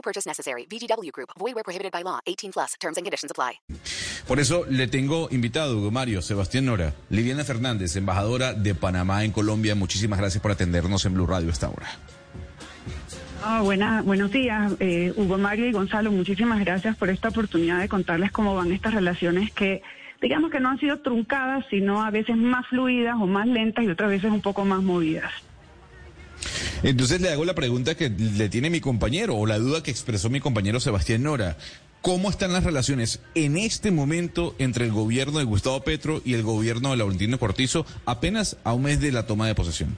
No purchase necessary. VGW Group. Void where prohibited by law. 18 plus. Terms and conditions apply. Por eso le tengo invitado, Hugo Mario, Sebastián Nora, Liliana Fernández, embajadora de Panamá en Colombia. Muchísimas gracias por atendernos en Blue Radio a esta hora. Ah, buena, buenos días, eh, Hugo Mario y Gonzalo. Muchísimas gracias por esta oportunidad de contarles cómo van estas relaciones que, digamos que no han sido truncadas, sino a veces más fluidas o más lentas y otras veces un poco más movidas. Entonces le hago la pregunta que le tiene mi compañero o la duda que expresó mi compañero Sebastián Nora. ¿Cómo están las relaciones en este momento entre el gobierno de Gustavo Petro y el gobierno de Laurentino Cortizo apenas a un mes de la toma de posesión?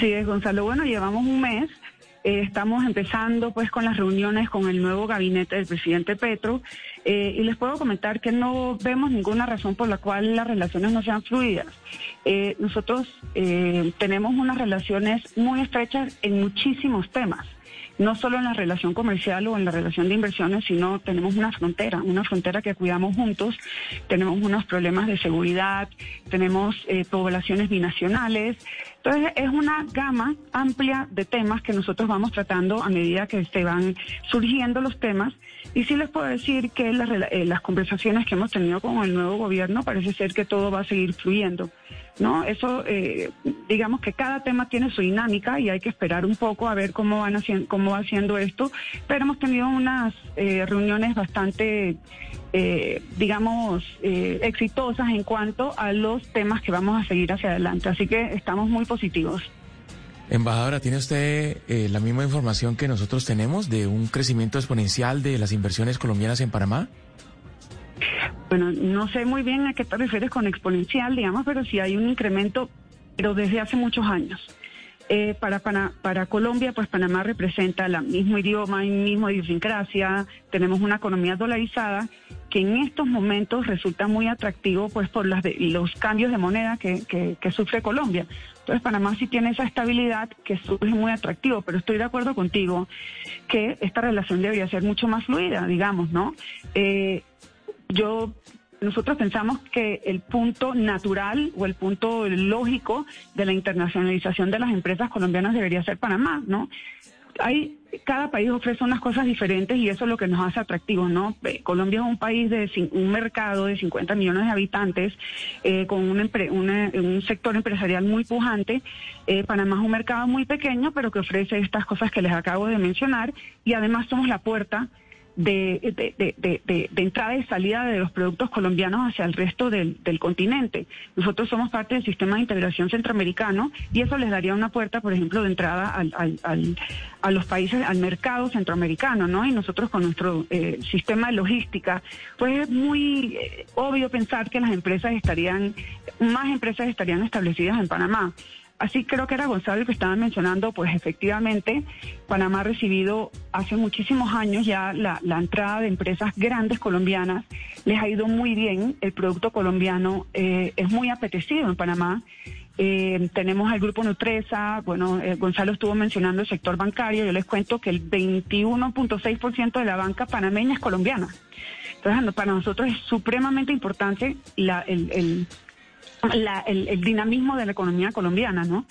Sí, Gonzalo. Bueno, llevamos un mes. Eh, estamos empezando pues con las reuniones con el nuevo gabinete del presidente Petro eh, y les puedo comentar que no vemos ninguna razón por la cual las relaciones no sean fluidas. Eh, nosotros tenemos unas relaciones muy estrechas en muchísimos temas no solo en la relación comercial o en la relación de inversiones, sino tenemos una frontera, una frontera que cuidamos juntos, tenemos unos problemas de seguridad, tenemos poblaciones binacionales. Entonces es una gama amplia de temas que nosotros vamos tratando a medida que se van surgiendo los temas. Y sí les puedo decir que las, eh, las conversaciones que hemos tenido con el nuevo gobierno parece ser que todo va a seguir fluyendo. ¿No? Eso, eh, digamos que cada tema tiene su dinámica y hay que esperar un poco a ver cómo van haciendo, cómo va haciendo esto. Pero hemos tenido unas eh, reuniones bastante, eh, digamos, exitosas en cuanto a los temas que vamos a seguir hacia adelante. Así que estamos muy positivos. Embajadora, ¿tiene usted la misma información que nosotros tenemos de un crecimiento exponencial de las inversiones colombianas en Panamá? Bueno, no sé muy bien a qué te refieres con exponencial, digamos, pero sí hay un incremento, pero desde hace muchos años. Eh, para, para, para, Colombia, pues Panamá representa el mismo idioma, la misma idiosincrasia, tenemos una economía dolarizada que en estos momentos resulta muy atractivo pues por las los cambios de moneda que, que, que, sufre Colombia. Entonces Panamá sí tiene esa estabilidad que surge muy atractivo, pero estoy de acuerdo contigo que esta relación debería ser mucho más fluida, digamos, ¿no? Eh, yo nosotros pensamos que el punto natural o el punto lógico de la internacionalización de las empresas colombianas debería ser Panamá, ¿no? Hay, cada país ofrece unas cosas diferentes y eso es lo que nos hace atractivos, ¿no? Colombia es un país de un mercado de 50 millones de habitantes eh, con un, un, sector empresarial muy pujante. Eh, Panamá es un mercado muy pequeño, pero que ofrece estas cosas que les acabo de mencionar y además somos la puerta de, de, de, de, entrada y salida de los productos colombianos hacia el resto del, del, continente. Nosotros somos parte del sistema de integración centroamericano y eso les daría una puerta, por ejemplo, de entrada al, al, al a los países, al mercado centroamericano, ¿no? Y nosotros con nuestro eh, sistema de logística, pues es muy eh, obvio pensar que las empresas estarían, más empresas estarían establecidas en Panamá. Así creo que era Gonzalo el que estaba mencionando, pues efectivamente Panamá ha recibido hace muchísimos años ya la, entrada de empresas grandes colombianas, les ha ido muy bien, el producto colombiano eh, es muy apetecido en Panamá. Eh, tenemos al grupo Nutresa, bueno, eh, Gonzalo estuvo mencionando el sector bancario, yo les cuento que el 21.6% de la banca panameña es colombiana. Entonces, para nosotros es supremamente importante la, el el, dinamismo de la economía colombiana, ¿no?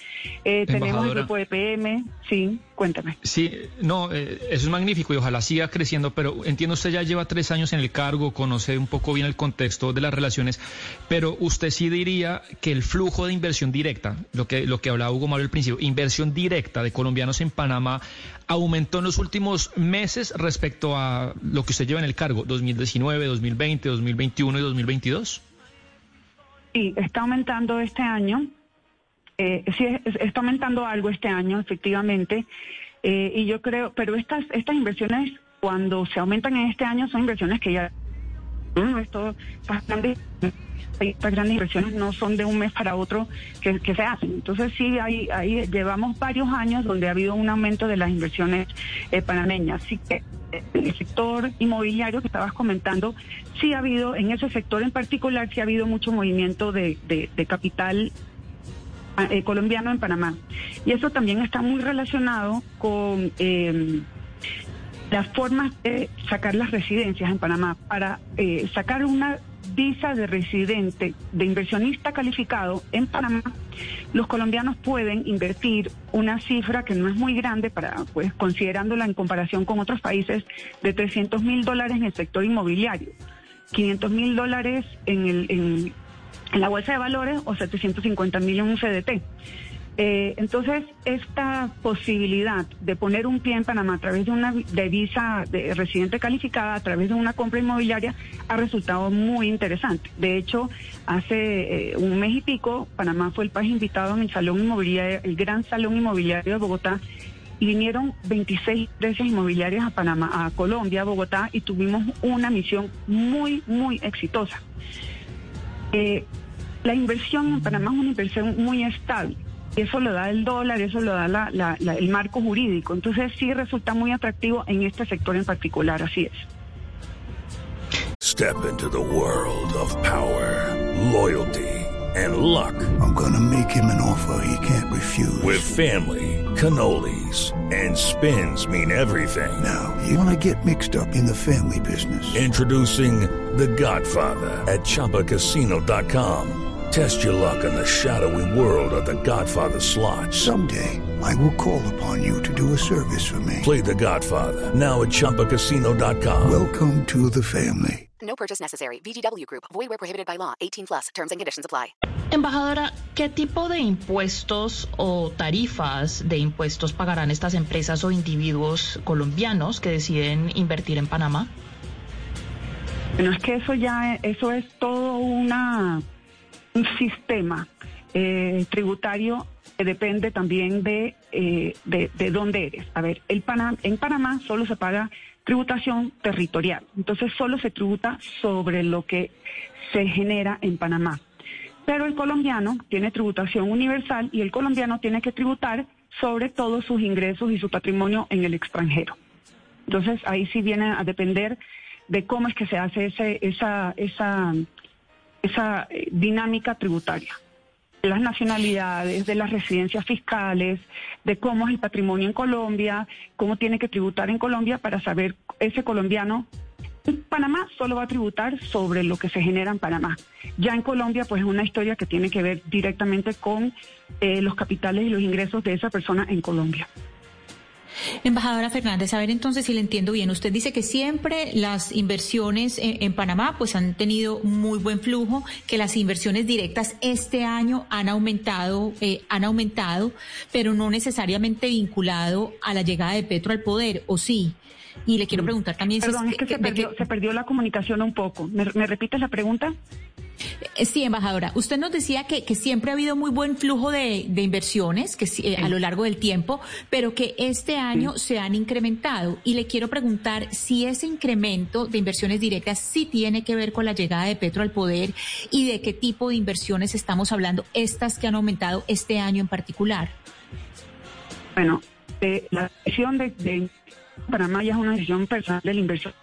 Eh, tenemos el grupo de PM, sí, cuéntame. Sí, no, eh, eso es magnífico y ojalá siga creciendo, pero entiendo usted ya lleva tres años en el cargo, conoce un poco bien el contexto de las relaciones, pero usted sí diría que el flujo de inversión directa, lo que, lo que hablaba Hugo Mario al principio, inversión directa de colombianos en Panamá, aumentó en los últimos meses respecto a lo que usted lleva en el cargo, 2019, 2020, 2021 y 2022. Sí, está aumentando este año. Eh, sí, está aumentando algo este año, efectivamente. Eh, y yo creo, pero estas, estas inversiones, cuando se aumentan en este año, son inversiones que ya. Esto bastante estas grandes inversiones no son de un mes para otro que, se hacen. Entonces sí, ahí, ahí llevamos varios años donde ha habido un aumento de las inversiones eh, panameñas. Así que el sector inmobiliario que estabas comentando, sí ha habido, en ese sector en particular, sí ha habido mucho movimiento de, de, capital ah, eh, colombiano en Panamá. Y eso también está muy relacionado con eh, las formas de sacar las residencias en Panamá. Para eh, sacar una visa de residente, de inversionista calificado en Panamá, los colombianos pueden invertir una cifra que no es muy grande para, pues, considerándola en comparación con otros países, de 300 mil dólares en el sector inmobiliario, 500 mil dólares en, en, en la bolsa de valores o 750 mil en un CDT. Eh, entonces, esta posibilidad de poner un pie en Panamá a través de una de visa de residente calificada, a través de una compra inmobiliaria, ha resultado muy interesante. De hecho, hace eh, un mes y pico, Panamá fue el país invitado en el salón inmobiliario, el gran salón inmobiliario de Bogotá, y vinieron 26 empresas inmobiliarias a Panamá, a Colombia, a Bogotá, y tuvimos una misión muy, muy exitosa. Eh, la inversión en Panamá es una inversión muy estable eso lo da el dólar, eso lo da la, el marco jurídico. Entonces sí resulta muy atractivo en este sector en particular, así es. Step into the world of power, loyalty and luck. I'm gonna make him an offer he can't refuse. With family, cannolis and spins mean everything. Now, you wanna get mixed up in the family business. Introducing The Godfather at ChumbaCasino.com. Test your luck in the shadowy world of the Godfather slot. Someday, I will call upon you to do a service for me. Play the Godfather, now at Chumpacasino.com. Welcome to the family. No purchase necessary. VGW Group. Void where prohibited by law. 18 plus. Terms and conditions apply. Embajadora, ¿qué tipo de impuestos o tarifas de impuestos pagarán estas empresas o individuos colombianos que deciden invertir en Panamá? Bueno, es que eso ya, eso es todo una un sistema eh, tributario que depende también de, eh, de, de, dónde eres. A ver, el en Panamá solo se paga tributación territorial, entonces solo se tributa sobre lo que se genera en Panamá. Pero el colombiano tiene tributación universal y el colombiano tiene que tributar sobre todos sus ingresos y su patrimonio en el extranjero. Entonces ahí sí viene a depender de cómo es que se hace ese, esa, esa esa eh, dinámica tributaria las nacionalidades, de las residencias fiscales, de cómo es el patrimonio en Colombia, cómo tiene que tributar en Colombia para saber ese colombiano. Panamá solo va a tributar sobre lo que se genera en Panamá. Ya en Colombia, pues es una historia que tiene que ver directamente con eh, los capitales y los ingresos de esa persona en Colombia. Embajadora Fernández, a ver entonces si le entiendo bien, usted dice que siempre las inversiones en, Panamá pues han tenido muy buen flujo, que las inversiones directas este año han aumentado, eh, han aumentado, pero no necesariamente vinculado a la llegada de Petro al poder, ¿o sí? Y le quiero mm. preguntar también Perdón, es que, se, perdió, la comunicación un poco. ¿Me, me repites la pregunta? Sí, embajadora. Usted nos decía que, siempre ha habido muy buen flujo de, inversiones que eh, a lo largo del tiempo, pero que este año se han incrementado. Y le quiero preguntar si ese incremento de inversiones directas sí tiene que ver con la llegada de Petro al poder y de qué tipo de inversiones estamos hablando, estas que han aumentado este año en particular. Bueno, eh, la decisión de, de Panamá ya es una decisión personal de la inversión.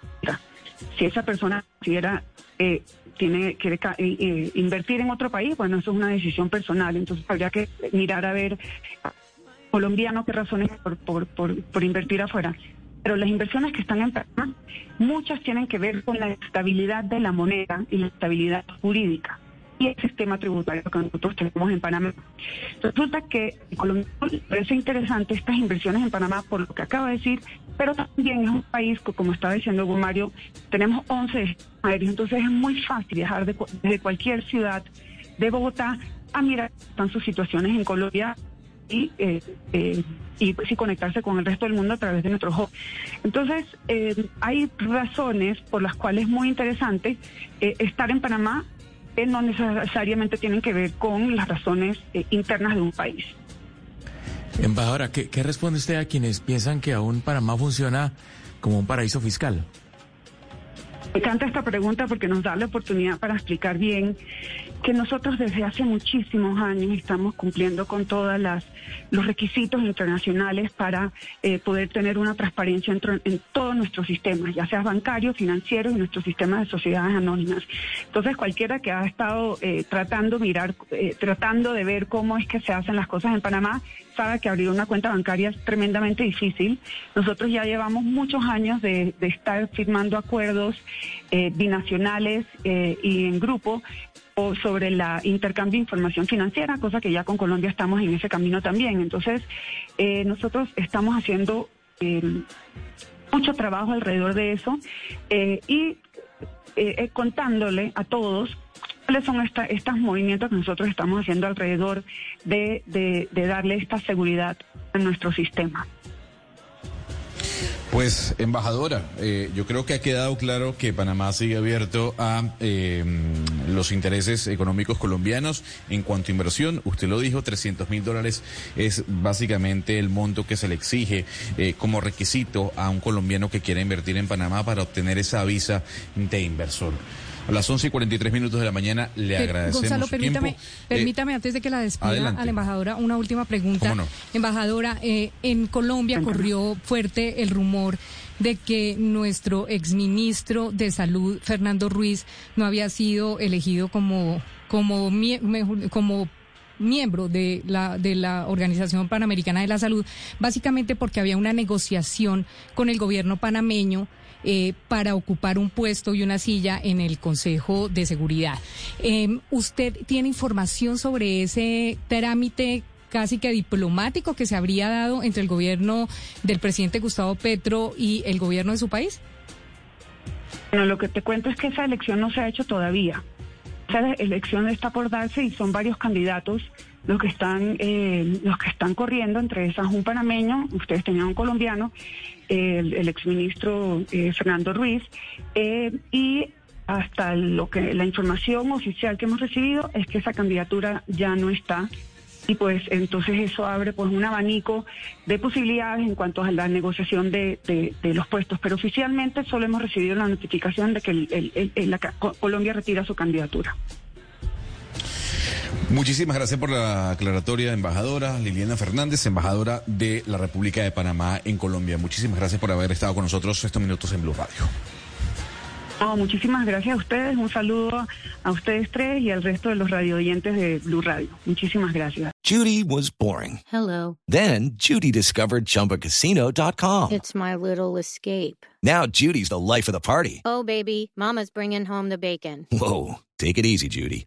Si esa persona considera eh, tiene quiere eh, eh, invertir en otro país, bueno, eso es una decisión personal. Entonces habría que mirar a ver colombiano qué razones por, por, por, invertir afuera. Pero las inversiones que están en Panamá, muchas tienen que ver con la estabilidad de la moneda y la estabilidad jurídica el sistema tributario que nosotros tenemos en Panamá. Resulta que Colombia parece interesante estas inversiones en Panamá por lo que acaba de decir, pero también es un país que, como estaba diciendo Mario, tenemos 11 aéreos, entonces es muy fácil viajar desde cualquier ciudad de Bogotá a mirar están sus situaciones en Colombia y, eh, eh, y, pues, conectarse con el resto del mundo a través de nuestro hub. Entonces, eh, hay razones por las cuales es muy interesante estar en Panamá que no necesariamente tienen que ver con las razones internas de un país. Embajadora, ¿qué, ¿qué, responde usted a quienes piensan que aún Panamá funciona como un paraíso fiscal? Me encanta esta pregunta porque nos da la oportunidad para explicar bien que nosotros desde hace muchísimos años estamos cumpliendo con todos los requisitos internacionales para eh, poder tener una transparencia en, en, todos nuestros sistemas, ya sea bancarios, financieros y nuestros sistemas de sociedades anónimas. Entonces, cualquiera que ha estado eh, tratando mirar, eh, tratando de ver cómo es que se hacen las cosas en Panamá, sabe que abrir una cuenta bancaria es tremendamente difícil. Nosotros ya llevamos muchos años de, de estar firmando acuerdos binacionales y en grupo o sobre la intercambio de información financiera, cosa que ya con Colombia estamos en ese camino también. Entonces, eh, nosotros estamos haciendo eh, mucho trabajo alrededor de eso eh, y contándole a todos cuáles son estos movimientos que nosotros estamos haciendo alrededor de, de darle esta seguridad a nuestro sistema. Pues, embajadora, eh, yo creo que ha quedado claro que Panamá sigue abierto a eh, los intereses económicos colombianos en cuanto a inversión. Usted lo dijo, 300 mil dólares es básicamente el monto que se le exige eh, como requisito a un colombiano que quiera invertir en Panamá para obtener esa visa de inversor. A las 11 y 43 minutos de la mañana le agradecemos Gonzalo, su permítame, tiempo. permítame antes de que la despida a la embajadora una última pregunta. Embajadora, eh, en Colombia corrió fuerte el rumor de que nuestro exministro de Salud, Fernando Ruiz, no había sido elegido como, como, como miembro de la, de la Organización Panamericana de la Salud, básicamente porque había una negociación con el gobierno panameño eh, para ocupar un puesto y una silla en el Consejo de Seguridad. Em, ¿Usted tiene información sobre ese trámite casi que diplomático que se habría dado entre el gobierno del presidente Gustavo Petro y el gobierno de su país? Bueno, lo que te cuento es que esa elección no se ha hecho todavía. Esa elección está por darse y son varios candidatos los que están eh, los que están corriendo entre esas un panameño, ustedes tenían un colombiano, el, el exministro eh, Fernando Ruiz eh, y hasta lo que la información oficial que hemos recibido es que esa candidatura ya no está y pues entonces eso abre pues un abanico de posibilidades en cuanto a la negociación de, de, los puestos pero oficialmente solo hemos recibido la notificación de que el, la, Colombia retira su candidatura. Muchísimas gracias por la aclaratoria, embajadora Liliana Fernández, embajadora de la República de Panamá en Colombia. Muchísimas gracias por haber estado con nosotros estos minutos en Blue Radio. Oh, muchísimas gracias a ustedes. Un saludo a ustedes tres y al resto de los radio oyentes de Blue Radio. Muchísimas gracias. Judy was boring. Hello. Then Judy discovered chumbacasino.com. It's my little escape. Now Judy's the life of the party. Oh, baby, Mama's bringing home the bacon. Whoa. Take it easy, Judy.